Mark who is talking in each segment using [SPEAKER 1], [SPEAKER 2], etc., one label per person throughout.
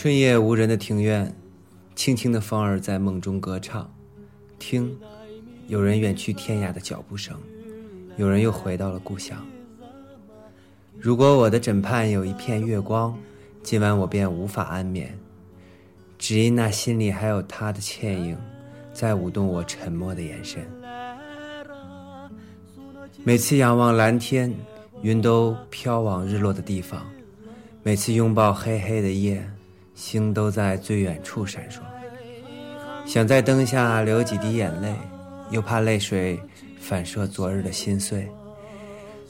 [SPEAKER 1] 春夜无人的庭院，轻轻的风儿在梦中歌唱。听，有人远去天涯的脚步声，有人又回到了故乡。如果我的枕畔有一片月光，今晚我便无法安眠，只因那心里还有他的倩影，在舞动我沉默的眼神。每次仰望蓝天，云都飘往日落的地方；每次拥抱黑黑的夜，星都在最远处闪烁。想在灯下流几滴眼泪，又怕泪水反射昨日的心碎。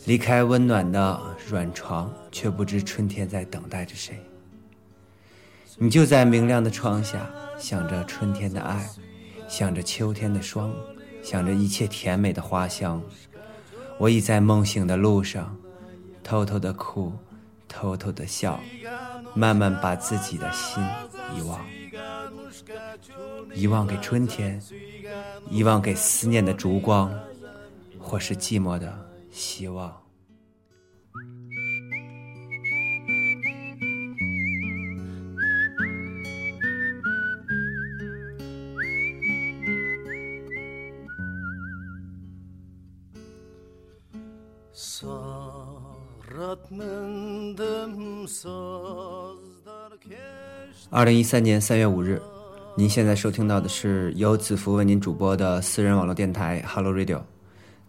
[SPEAKER 1] 离开温暖的软床，却不知春天在等待着谁。你就在明亮的窗下，想着春天的爱，想着秋天的霜，想着一切甜美的花香。我已在梦醒的路上，偷偷的哭，偷偷的笑，慢慢把自己的心遗忘，遗忘给春天，遗忘给思念的烛光，或是寂寞的希望。二零一三年三月五日，您现在收听到的是由子福为您主播的私人网络电台 Hello Radio。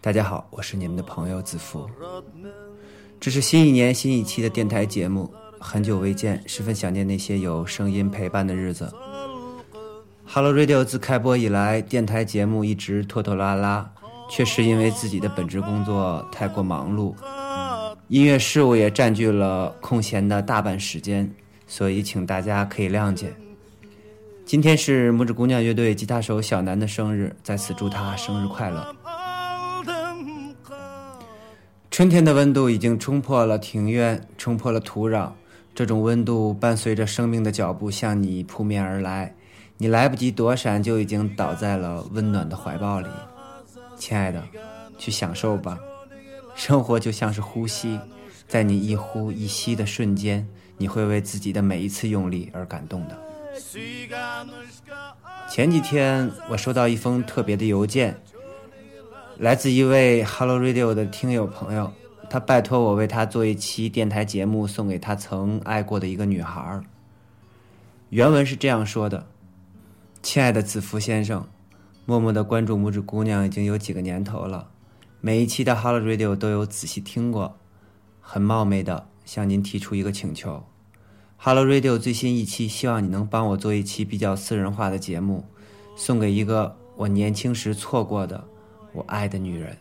[SPEAKER 1] 大家好，我是你们的朋友子福。这是新一年新一期的电台节目，很久未见，十分想念那些有声音陪伴的日子。Hello Radio 自开播以来，电台节目一直拖拖拉拉，确实因为自己的本职工作太过忙碌。音乐事务也占据了空闲的大半时间，所以请大家可以谅解。今天是拇指姑娘乐队吉他手小南的生日，在此祝他生日快乐。春天的温度已经冲破了庭院，冲破了土壤，这种温度伴随着生命的脚步向你扑面而来，你来不及躲闪，就已经倒在了温暖的怀抱里。亲爱的，去享受吧。生活就像是呼吸，在你一呼一吸的瞬间，你会为自己的每一次用力而感动的。前几天我收到一封特别的邮件，来自一位 Hello Radio 的听友朋友，他拜托我为他做一期电台节目，送给他曾爱过的一个女孩。原文是这样说的：“亲爱的子福先生，默默的关注拇指姑娘已经有几个年头了。”每一期的 Hello Radio 都有仔细听过，很冒昧的向您提出一个请求。Hello Radio 最新一期，希望你能帮我做一期比较私人化的节目，送给一个我年轻时错过的我爱的女人。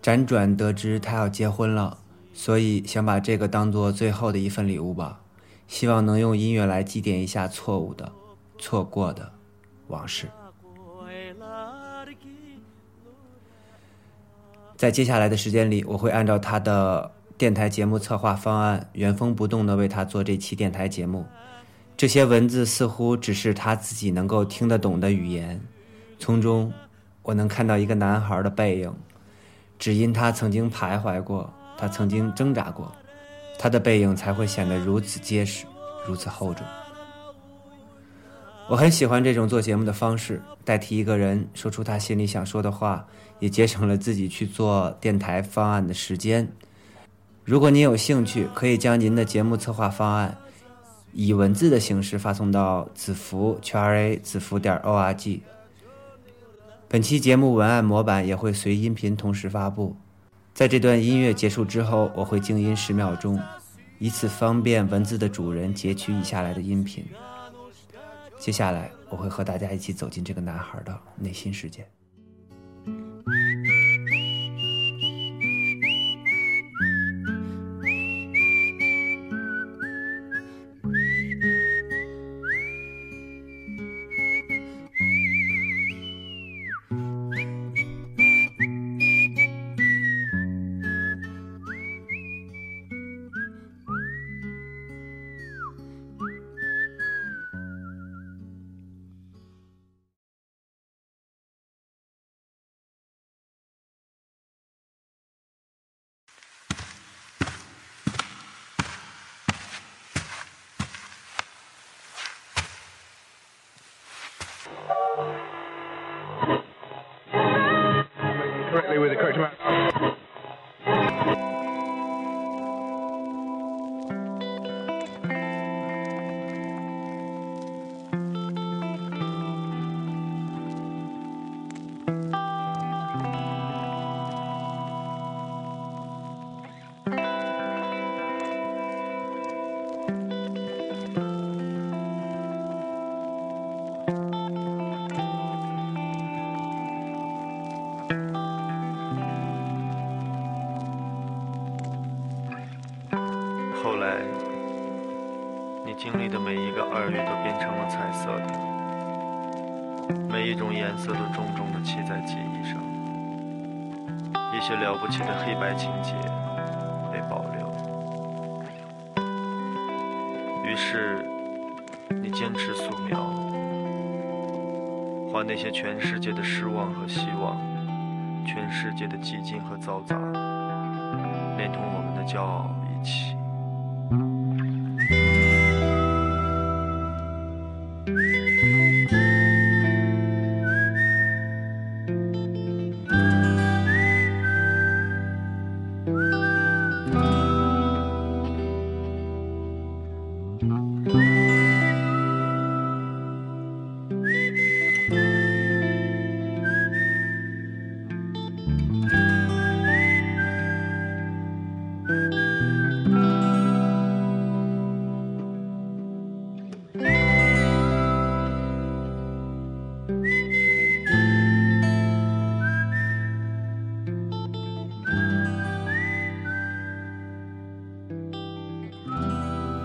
[SPEAKER 1] 辗转得知她要结婚了，所以想把这个当做最后的一份礼物吧，希望能用音乐来祭奠一下错误的、错过的往事。在接下来的时间里，我会按照他的电台节目策划方案，原封不动地为他做这期电台节目。这些文字似乎只是他自己能够听得懂的语言，从中我能看到一个男孩的背影。只因他曾经徘徊过，他曾经挣扎过，他的背影才会显得如此结实，如此厚重。我很喜欢这种做节目的方式，代替一个人说出他心里想说的话，也节省了自己去做电台方案的时间。如果您有兴趣，可以将您的节目策划方案以文字的形式发送到子福圈 A 子福点 org。本期节目文案模板也会随音频同时发布。在这段音乐结束之后，我会静音十秒钟，以此方便文字的主人截取以下来的音频。接下来，我会和大家一起走进这个男孩的内心世界。
[SPEAKER 2] 每一种颜色都重重的漆在记忆上，一些了不起的黑白情节被保留。于是，你坚持素描，画那些全世界的失望和希望，全世界的寂静和嘈杂，连同我们的骄傲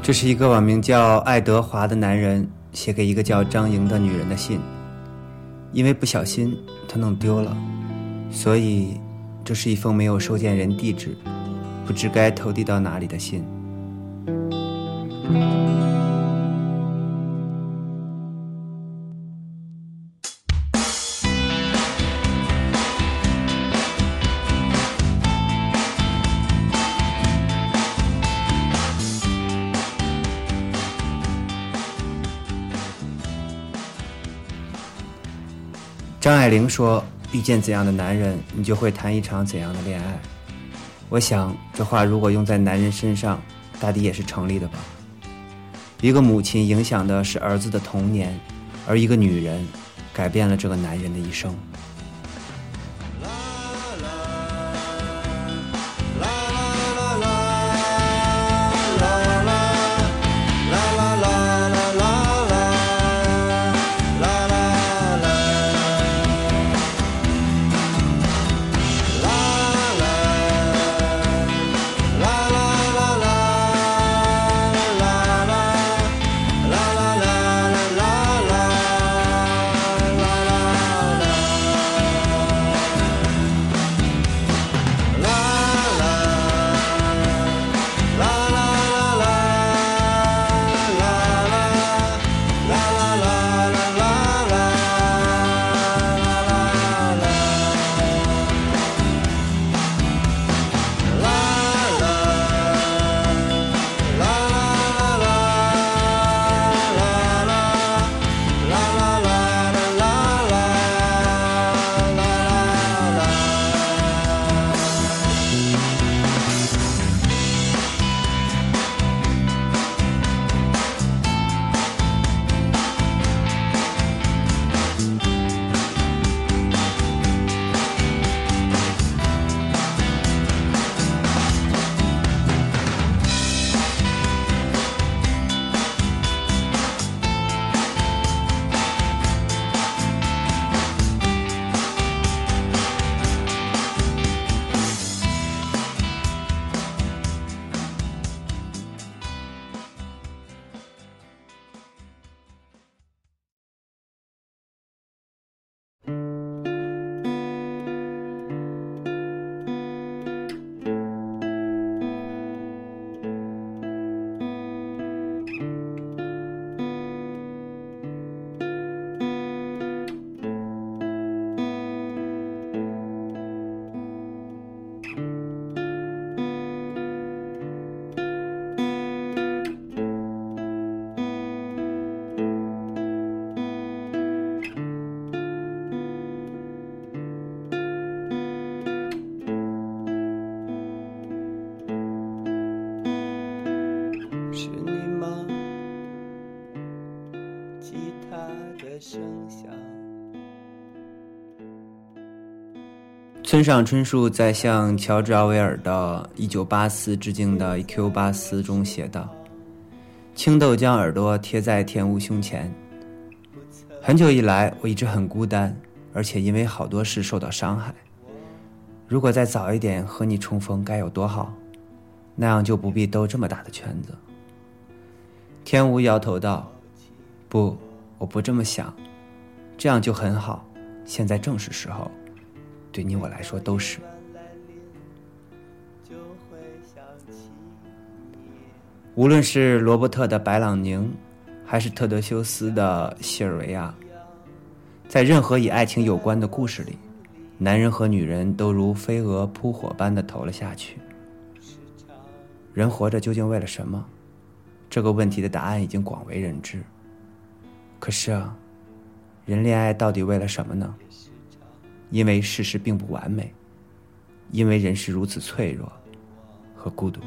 [SPEAKER 1] 这是一个网名叫爱德华的男人写给一个叫张莹的女人的信。因为不小心他弄丢了，所以这是一封没有收件人地址、不知该投递到哪里的信。爱玲说：“遇见怎样的男人，你就会谈一场怎样的恋爱。”我想，这话如果用在男人身上，大抵也是成立的吧。一个母亲影响的是儿子的童年，而一个女人改变了这个男人的一生。上春树在向乔治·奥威尔的《一九八四》致敬的《E.Q. 八四》中写道：“青豆将耳朵贴在天屋胸前。很久以来，我一直很孤单，而且因为好多事受到伤害。如果再早一点和你重逢，该有多好！那样就不必兜这么大的圈子。”天无摇头道：“不，我不这么想，这样就很好。现在正是时候，对你我来说都是。”无论是罗伯特的白朗宁，还是特德修斯的西尔维亚，在任何与爱情有关的故事里，男人和女人都如飞蛾扑火般的投了下去。人活着究竟为了什么？这个问题的答案已经广为人知。可是啊，人恋爱到底为了什么呢？因为事实并不完美，因为人是如此脆弱和孤独。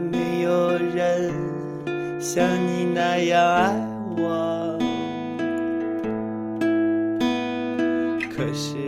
[SPEAKER 3] 没有人像你那样爱我。可是。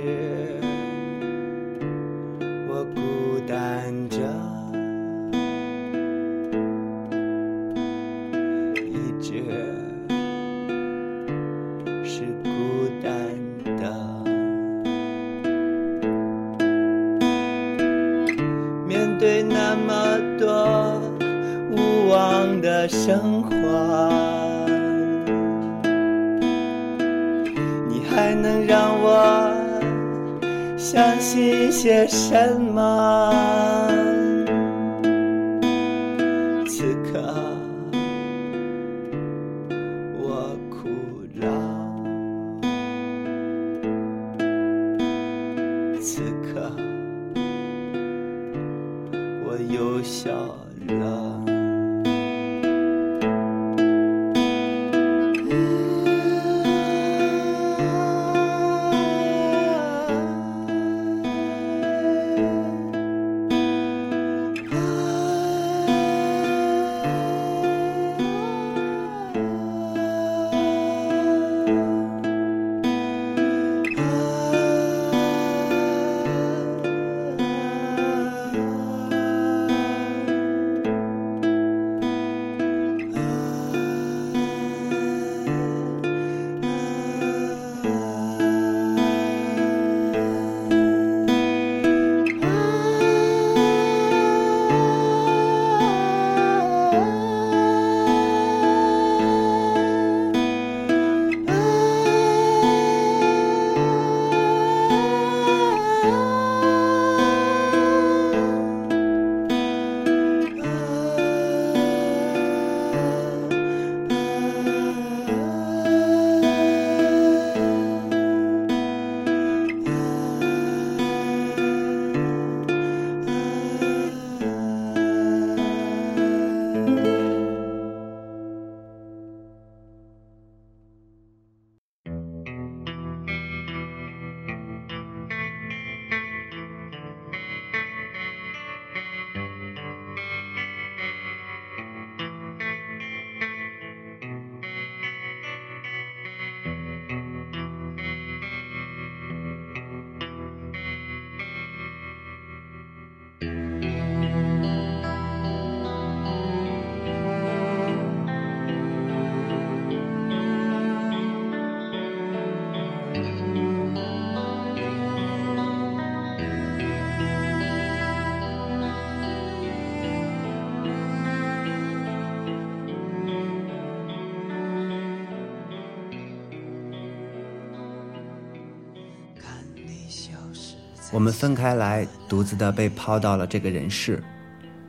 [SPEAKER 3] 我
[SPEAKER 4] 们分开来，独自的被抛到了这个人世，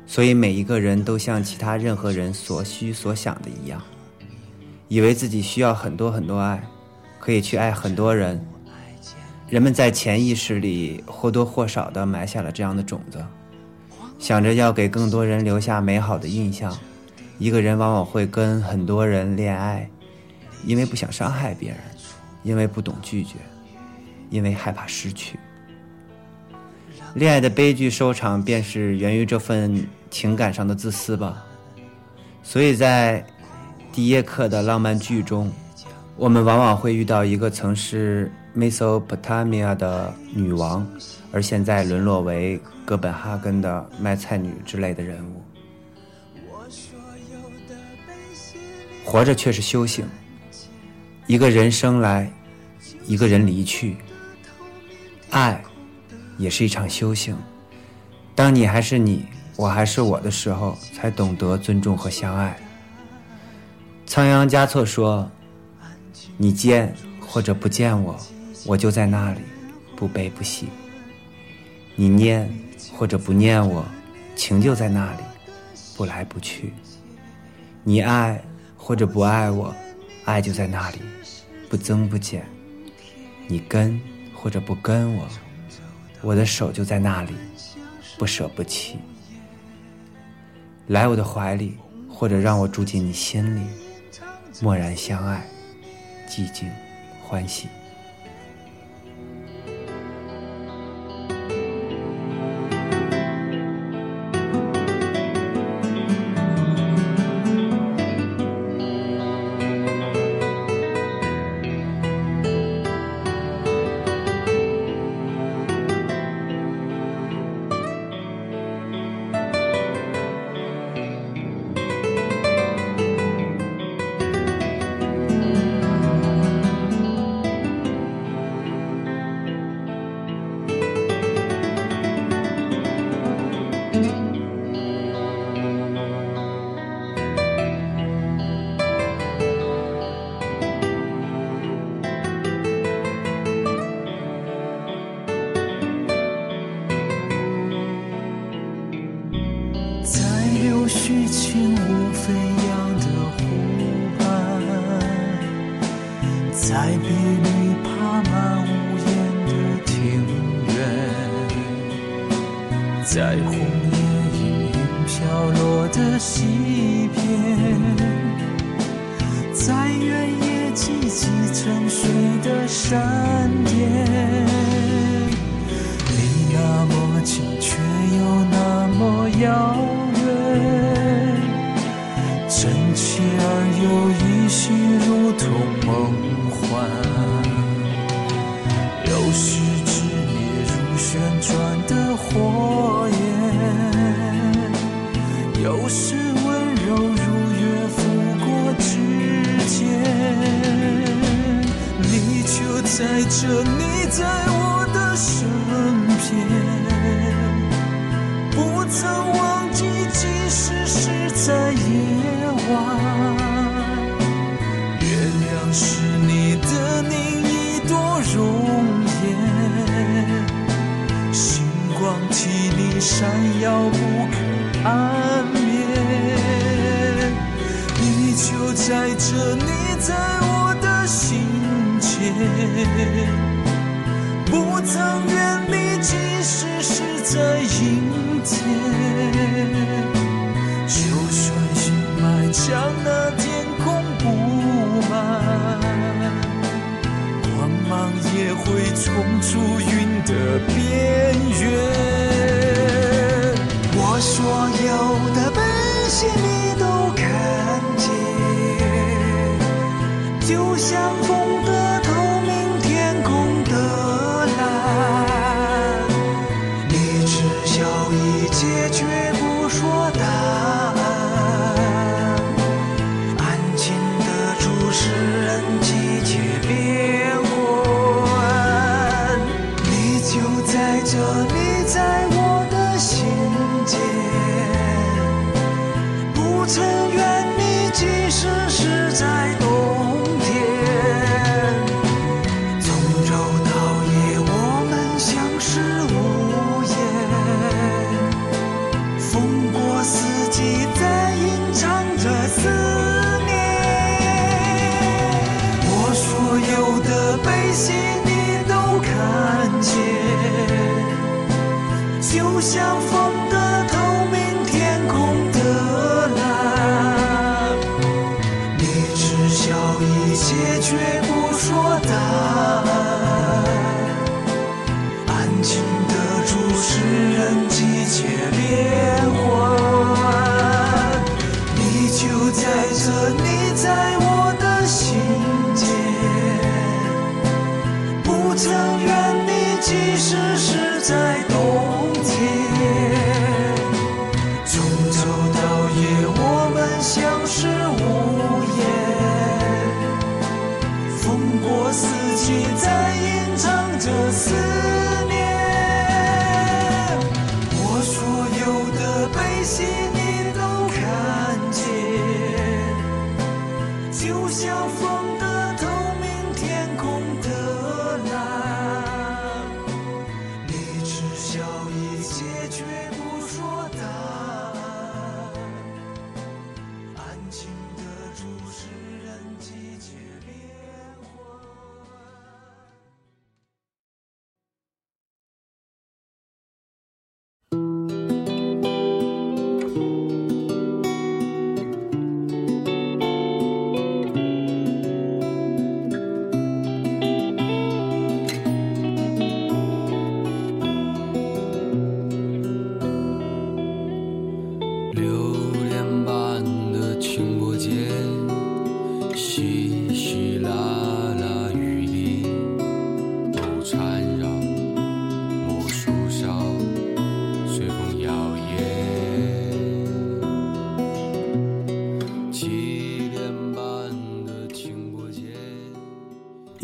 [SPEAKER 4] 所以每一个人都像其他任何人所需所想的一样，以为自己需要很多很多爱，可以去爱很多人。人们在潜意识里或多或少的埋下了这样的种子，想着要给更多人留下美好的印象。一个人往往会跟很多人恋爱，因为不想伤害别人，因为不懂拒绝，因为害怕失去。恋爱的悲剧收场，便是源于这份情感上的自私吧。所以在第一课的浪漫剧中，我们往往会遇到一个曾是 Mesopotamia 的女王，而现在沦落为哥本哈根的卖菜女之类的人物。活着却是修行。一个人生来，一个人离去，爱。也是一场修行。当你还是你，我还是我的时候，才懂得尊重和相爱。仓央嘉措说：“你见或者不见我，我就在那里，不悲不喜；你念或者不念我，情就在那里，不来不去；你爱或者不爱我，爱就在那里，不增不减；你跟或者不跟我。”我的手就在那里，不舍不弃。来我的怀里，或者让我住进你心里，默然相爱，寂静欢喜。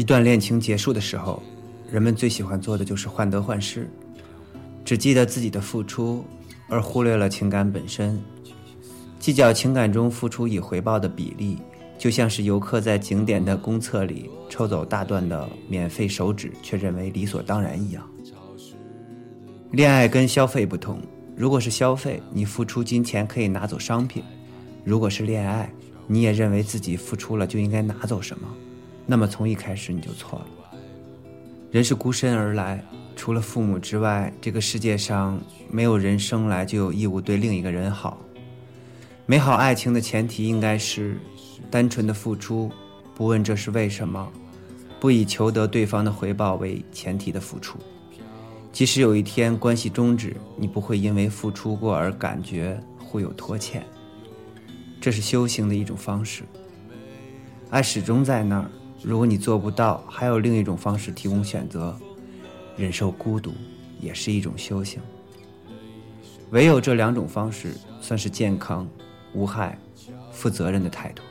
[SPEAKER 1] 段恋情结束的时候，人们最喜欢做的就是患得患失，只记得自己的付出，而忽略了情感本身。计较情感中付出与回报的比例，就像是游客在景点的公厕里抽走大段的免费手指，却认为理所当然一样。恋爱跟消费不同，如果是消费，你付出金钱可以拿走商品；如果是恋爱，你也认为自己付出了就应该拿走什么，那么从一开始你就错了。人是孤身而来，除了父母之外，这个世界上没有人生来就有义务对另一个人好。美好爱情的前提应该是单纯的付出，不问这是为什么，不以求得对方的回报为前提的付出。即使有一天关系终止，你不会因为付出过而感觉互有拖欠。这是修行的一种方式。爱始终在那儿，如果你做不到，还有另一种方式提供选择。忍受孤独也是一种修行。唯有这两种方式，算是健康、无害、负责任的态度。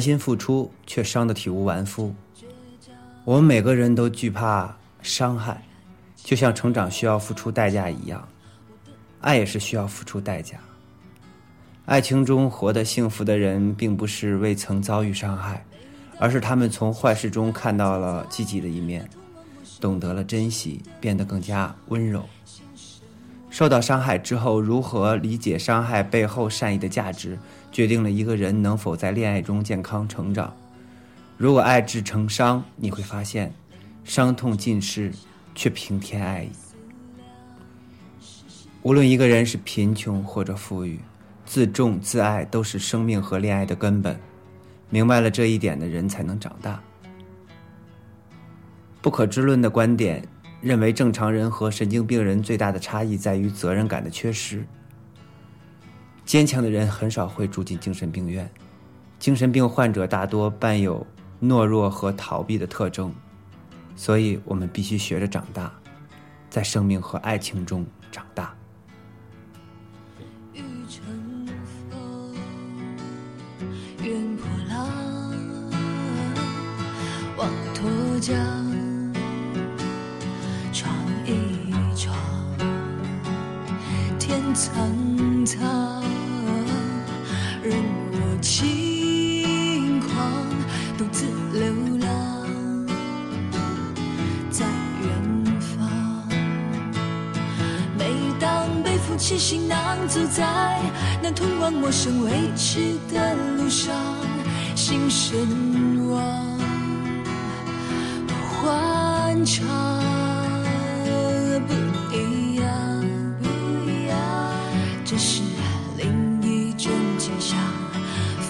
[SPEAKER 1] 心付出却伤得体无完肤。我们每个人都惧怕伤害，就像成长需要付出代价一样，爱也是需要付出代价。爱情中活得幸福的人，并不是未曾遭遇伤害，而是他们从坏事中看到了积极的一面，懂得了珍惜，变得更加温柔。受到伤害之后，如何理解伤害背后善意的价值，决定了一个人能否在恋爱中健康成长。如果爱至成伤，你会发现，伤痛尽失，却平添爱意。无论一个人是贫穷或者富裕，自重自爱都是生命和恋爱的根本。明白了这一点的人，才能长大。不可知论的观点。认为正常人和神经病人最大的差异在于责任感的缺失。坚强的人很少会住进精神病院，精神病患者大多伴有懦弱和逃避的特征，所以我们必须学着长大，在生命和爱情中长大。
[SPEAKER 5] 雨成风，愿破浪，望脱缰。苍苍，任我轻狂，独自流浪，在远方。每当背负起行囊，走在那通往陌生未知的路上，心神往，欢畅。不一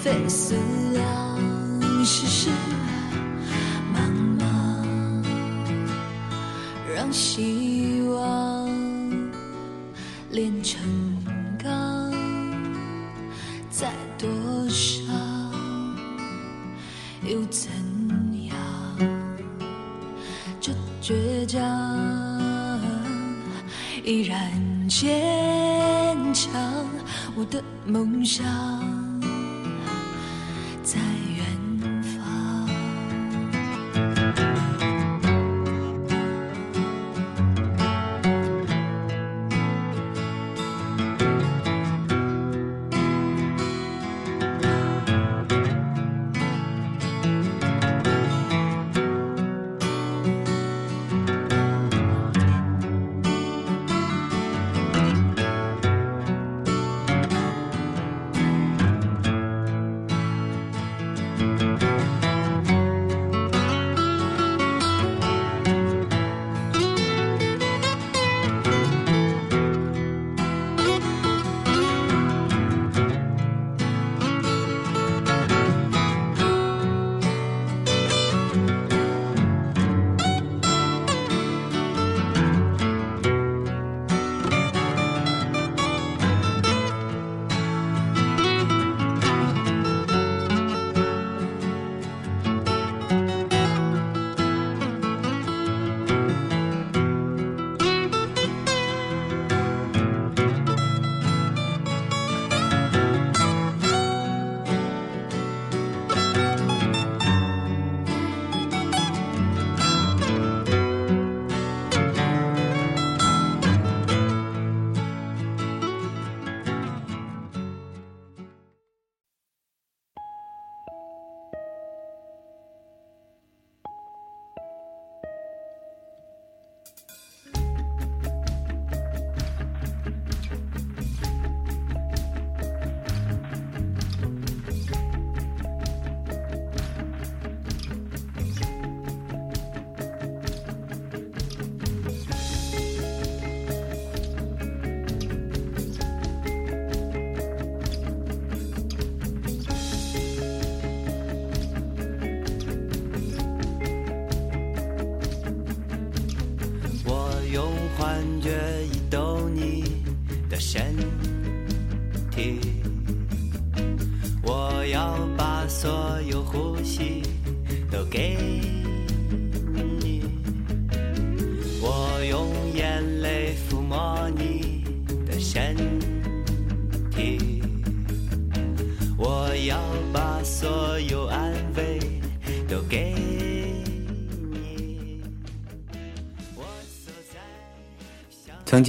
[SPEAKER 5] 非思量世事茫茫，让希望炼成钢，再多伤又怎样？这倔强依然坚强，我的梦想。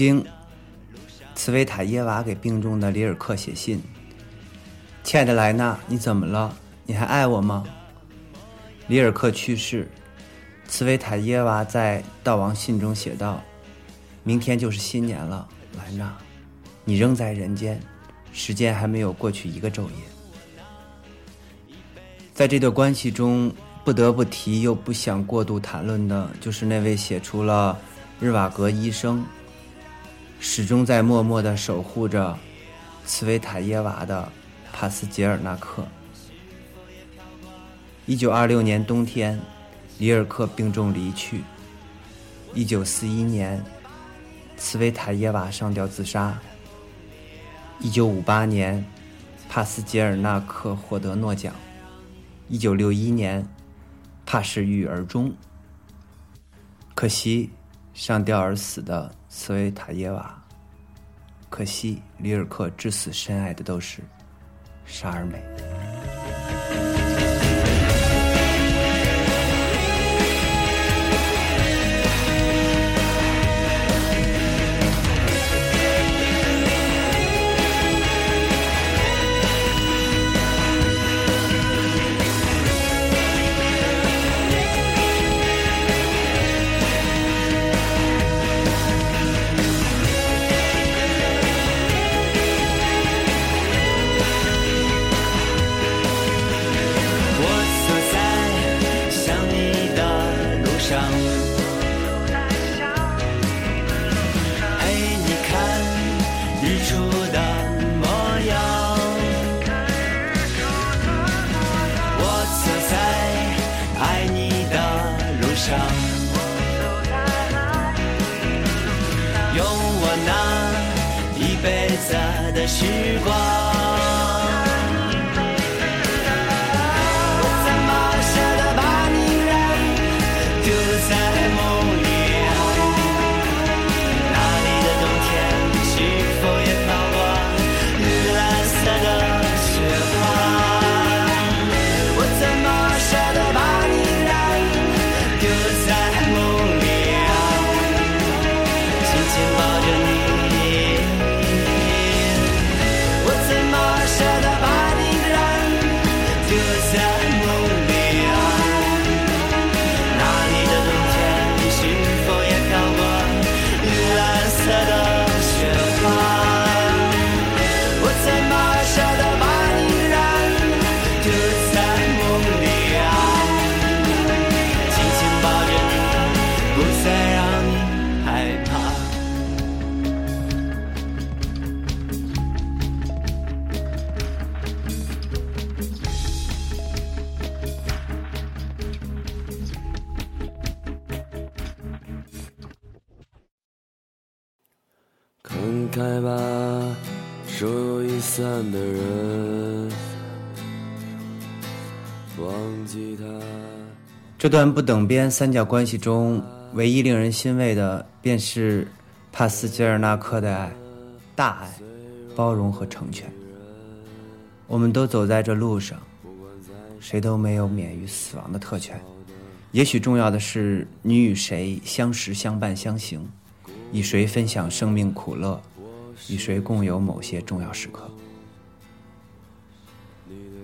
[SPEAKER 1] 经，茨维塔耶娃给病重的里尔克写信：“亲爱的莱纳，你怎么了？你还爱我吗？”里尔克去世，茨维塔耶娃在悼亡信中写道：“明天就是新年了，莱纳，你仍在人间，时间还没有过去一个昼夜。”在这段关系中，不得不提又不想过度谈论的，就是那位写出了《日瓦格医生》。始终在默默地守护着茨维塔耶娃的帕斯捷尔纳克。一九二六年冬天，里尔克病重离去。一九四一年，茨维塔耶娃上吊自杀。一九五八年，帕斯捷尔纳克获得诺奖。一九六一年，帕氏郁而终。可惜，上吊而死的。斯维塔耶娃，可惜里尔克至死深爱的都是沙尔美。这段不等边三角关系中，唯一令人欣慰的，便是帕斯捷尔纳克的爱，大爱、包容和成全。我们都走在这路上，谁都没有免于死亡的特权。也许重要的是，你与谁相识、相伴、相行，与谁分享生命苦乐。与谁共有某些重要时刻？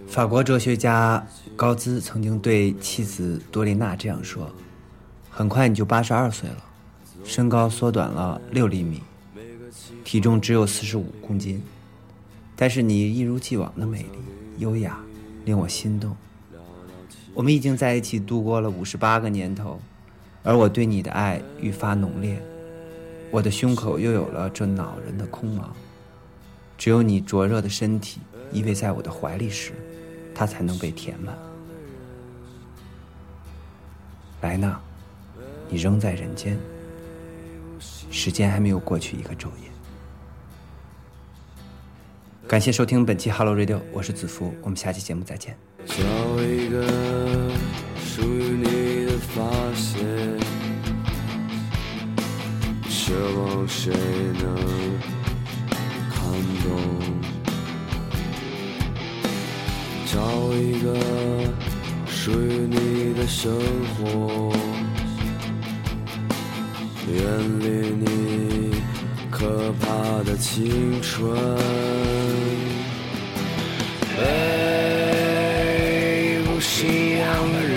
[SPEAKER 1] 法国哲学家高兹曾经对妻子多丽娜这样说：“很快你就八十二岁了，身高缩短了六厘米，体重只有四十五公斤，但是你一如既往的美丽、优雅，令我心动。我们已经在一起度过了五十八个年头，而我对你的爱愈发浓烈。”我的胸口又有了这恼人的空茫，只有你灼热的身体依偎在我的怀里时，它才能被填满。莱纳，你仍在人间，时间还没有过去一个昼夜。感谢收听本期《Hello Radio》，我是子福，我们下期节目再见。
[SPEAKER 6] 找一个属于你的发现。奢望谁能看懂？找一个属于你的生活，远离你
[SPEAKER 7] 可怕的青春。被不信仰的人，